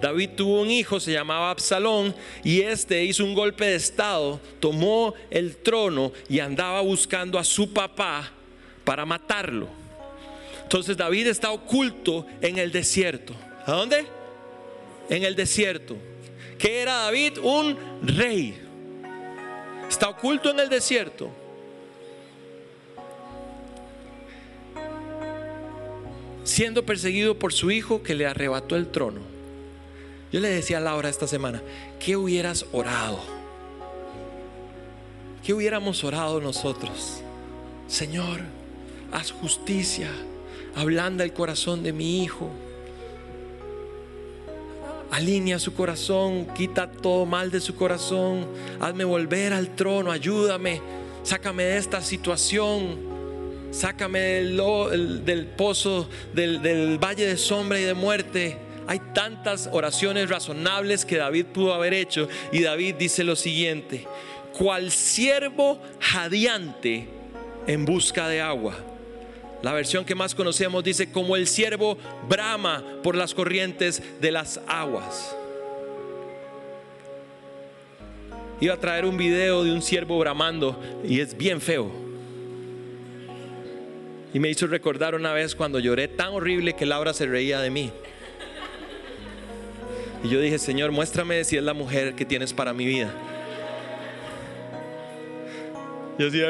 S2: David tuvo un hijo, se llamaba Absalón, y este hizo un golpe de estado, tomó el trono y andaba buscando a su papá para matarlo. Entonces David está oculto en el desierto. ¿A dónde? En el desierto. ¿Qué era David? Un rey. Está oculto en el desierto. Siendo perseguido por su hijo que le arrebató el trono. Yo le decía a Laura esta semana, ¿qué hubieras orado? ¿Qué hubiéramos orado nosotros? Señor, haz justicia, ablanda el corazón de mi hijo alinea su corazón, quita todo mal de su corazón, hazme volver al trono, ayúdame, sácame de esta situación, sácame del, pozo, del, del valle de sombra y de muerte. Hay tantas oraciones razonables que David pudo haber hecho. Y David dice lo siguiente, cual siervo jadeante en busca de agua la versión que más conocemos dice, como el siervo brama por las corrientes de las aguas. Iba a traer un video de un siervo bramando y es bien feo. Y me hizo recordar una vez cuando lloré tan horrible que Laura se reía de mí. Y yo dije, Señor, muéstrame si es la mujer que tienes para mi vida. Yo decía,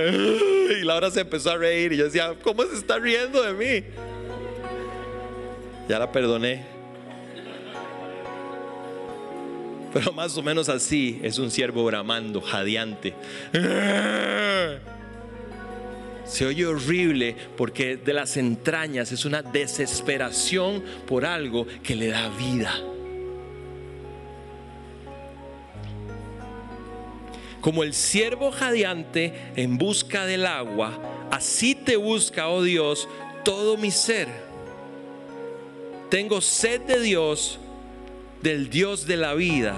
S2: y Laura se empezó a reír y yo decía, ¿cómo se está riendo de mí? Ya la perdoné. Pero más o menos así es un siervo bramando, jadeante. Se oye horrible porque de las entrañas es una desesperación por algo que le da vida. Como el siervo jadeante en busca del agua, así te busca, oh Dios, todo mi ser. Tengo sed de Dios, del Dios de la vida.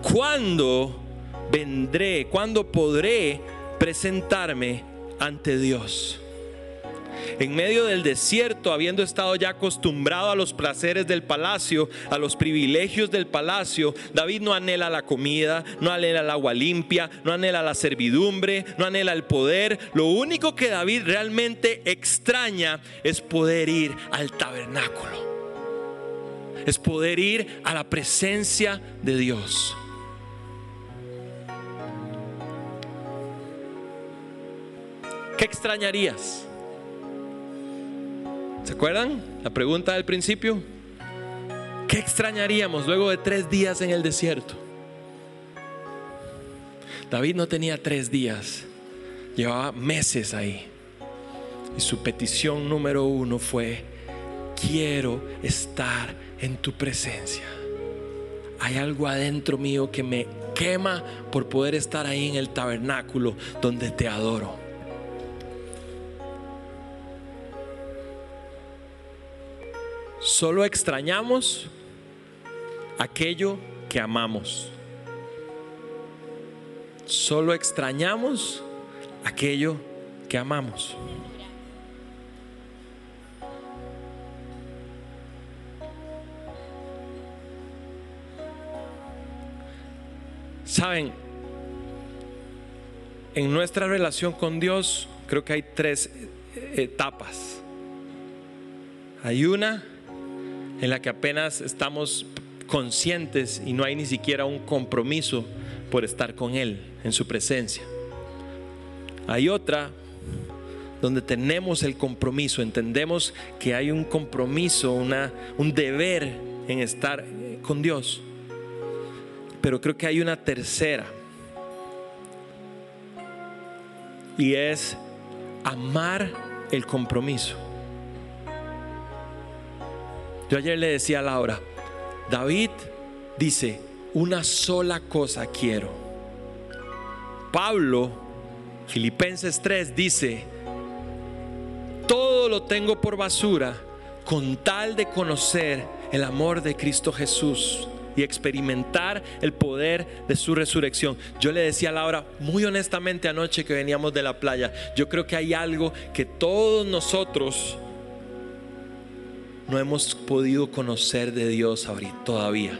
S2: ¿Cuándo vendré? ¿Cuándo podré presentarme ante Dios? En medio del desierto, habiendo estado ya acostumbrado a los placeres del palacio, a los privilegios del palacio, David no anhela la comida, no anhela el agua limpia, no anhela la servidumbre, no anhela el poder. Lo único que David realmente extraña es poder ir al tabernáculo. Es poder ir a la presencia de Dios. ¿Qué extrañarías? ¿Se acuerdan? La pregunta del principio. ¿Qué extrañaríamos luego de tres días en el desierto? David no tenía tres días, llevaba meses ahí. Y su petición número uno fue, quiero estar en tu presencia. Hay algo adentro mío que me quema por poder estar ahí en el tabernáculo donde te adoro. Solo extrañamos aquello que amamos. Solo extrañamos aquello que amamos. Saben, en nuestra relación con Dios creo que hay tres etapas. Hay una en la que apenas estamos conscientes y no hay ni siquiera un compromiso por estar con Él en su presencia. Hay otra donde tenemos el compromiso, entendemos que hay un compromiso, una, un deber en estar con Dios. Pero creo que hay una tercera. Y es amar el compromiso. Yo ayer le decía a Laura, David dice, una sola cosa quiero. Pablo, Filipenses 3, dice, todo lo tengo por basura con tal de conocer el amor de Cristo Jesús y experimentar el poder de su resurrección. Yo le decía a Laura muy honestamente anoche que veníamos de la playa, yo creo que hay algo que todos nosotros no hemos podido conocer de Dios ahorita todavía.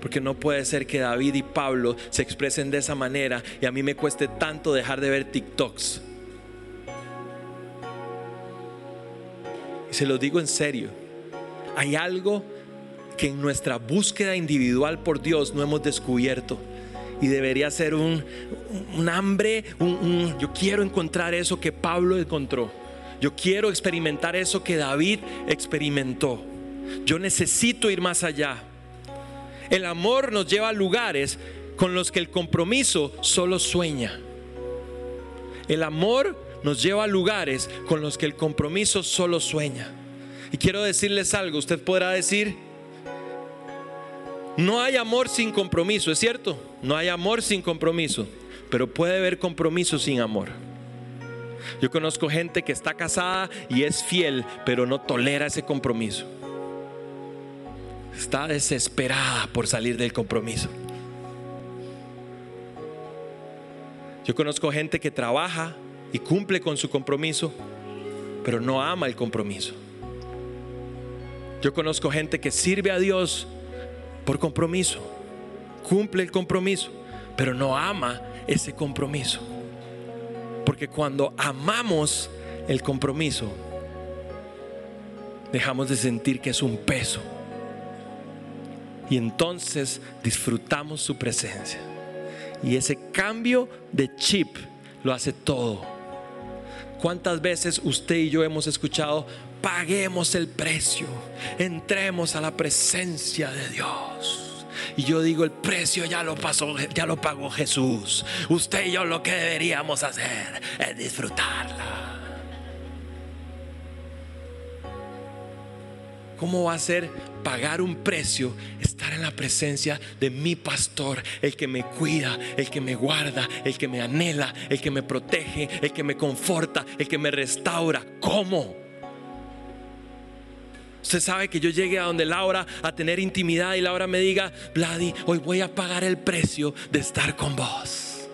S2: Porque no puede ser que David y Pablo se expresen de esa manera y a mí me cueste tanto dejar de ver TikToks. se lo digo en serio, hay algo que en nuestra búsqueda individual por Dios no hemos descubierto. Y debería ser un, un hambre, yo quiero encontrar eso que Pablo encontró. Yo quiero experimentar eso que David experimentó. Yo necesito ir más allá. El amor nos lleva a lugares con los que el compromiso solo sueña. El amor nos lleva a lugares con los que el compromiso solo sueña. Y quiero decirles algo, usted podrá decir, no hay amor sin compromiso, ¿es cierto? No hay amor sin compromiso, pero puede haber compromiso sin amor. Yo conozco gente que está casada y es fiel, pero no tolera ese compromiso. Está desesperada por salir del compromiso. Yo conozco gente que trabaja y cumple con su compromiso, pero no ama el compromiso. Yo conozco gente que sirve a Dios por compromiso, cumple el compromiso, pero no ama ese compromiso. Porque cuando amamos el compromiso, dejamos de sentir que es un peso. Y entonces disfrutamos su presencia. Y ese cambio de chip lo hace todo. ¿Cuántas veces usted y yo hemos escuchado, paguemos el precio, entremos a la presencia de Dios? Y yo digo, el precio ya lo pasó, ya lo pagó Jesús. Usted y yo lo que deberíamos hacer es disfrutarla. ¿Cómo va a ser pagar un precio estar en la presencia de mi pastor, el que me cuida, el que me guarda, el que me anhela, el que me protege, el que me conforta, el que me restaura? ¿Cómo? Usted sabe que yo llegue a donde Laura a tener intimidad y Laura me diga, Vladi, hoy voy a pagar el precio de estar con vos.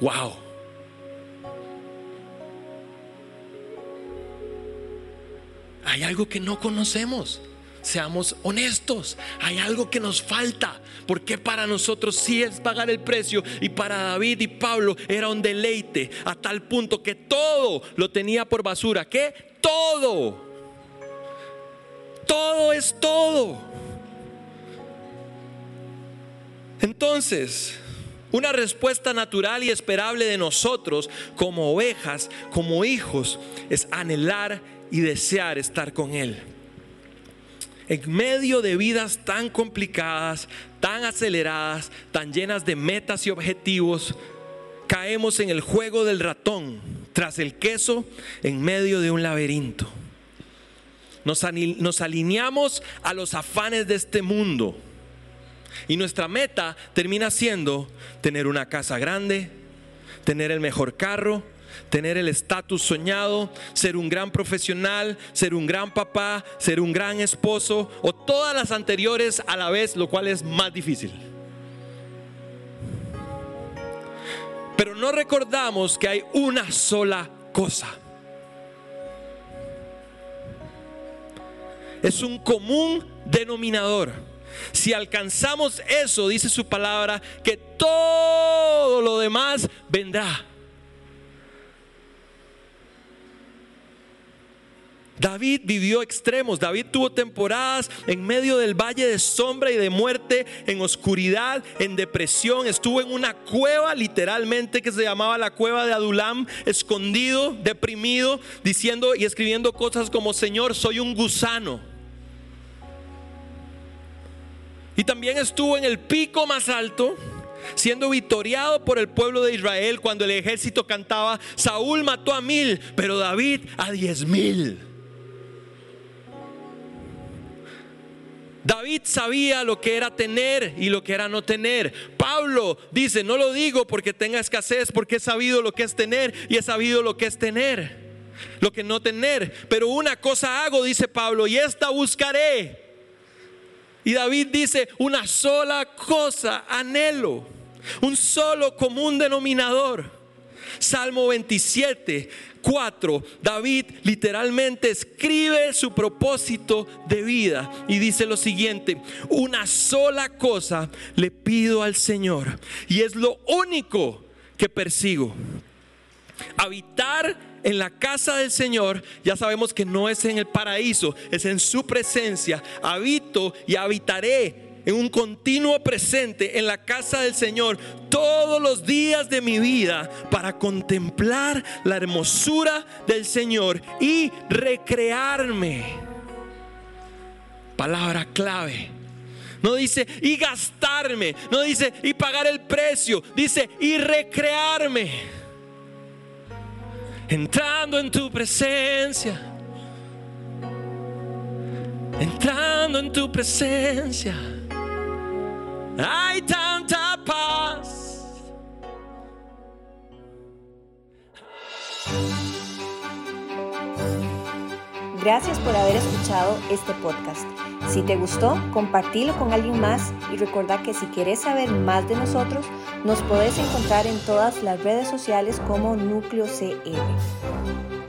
S2: Wow. hay algo que no conocemos. Seamos honestos, hay algo que nos falta, porque para nosotros sí es pagar el precio y para David y Pablo era un deleite a tal punto que todo lo tenía por basura, que todo, todo es todo. Entonces, una respuesta natural y esperable de nosotros como ovejas, como hijos, es anhelar y desear estar con Él. En medio de vidas tan complicadas, tan aceleradas, tan llenas de metas y objetivos, caemos en el juego del ratón tras el queso en medio de un laberinto. Nos, alineamos a los afanes de este mundo y nuestra meta termina siendo tener una casa grande, tener el mejor carro, tener el estatus soñado, ser un gran profesional, ser un gran papá, ser un gran esposo o todas las anteriores a la vez, lo cual es más difícil. Pero no recordamos que hay una sola cosa. Es un común denominador. Si alcanzamos eso, dice su palabra, que todo lo demás vendrá. David vivió extremos, David tuvo temporadas en medio del valle de sombra y de muerte, en oscuridad, en depresión, estuvo en una cueva literalmente que se llamaba la cueva de Adulam, escondido, deprimido, diciendo y escribiendo cosas como, Señor, soy un gusano. Y también estuvo en el pico más alto, siendo victoriado por el pueblo de Israel cuando el ejército cantaba, Saúl mató a mil, pero David a diez mil. David sabía lo que era tener y lo que era no tener. Pablo dice, no lo digo porque tenga escasez, porque he sabido lo que es tener y he sabido lo que es tener, lo que no tener. Pero una cosa hago, dice Pablo, y esta buscaré. Y David dice, una sola cosa anhelo, un solo común denominador. Salmo 27, 4, David literalmente escribe su propósito de vida y dice lo siguiente, una sola cosa le pido al Señor y es lo único que persigo, Habitar en la casa del Señor, ya sabemos que no es en el paraíso, es en su presencia. Habito y habitaré en un continuo presente en la casa del Señor todos los días de mi vida para contemplar la hermosura del Señor y recrearme. Palabra clave. No dice y gastarme, no dice y pagar el precio, dice y recrearme. Entrando en tu presencia. Entrando en tu presencia hay tanta paz.
S1: Gracias por haber escuchado este podcast. Si te gustó, compartilo con alguien más y recuerda que si quieres saber más de nosotros, nos podés encontrar en todas las redes sociales como Núcleo CR.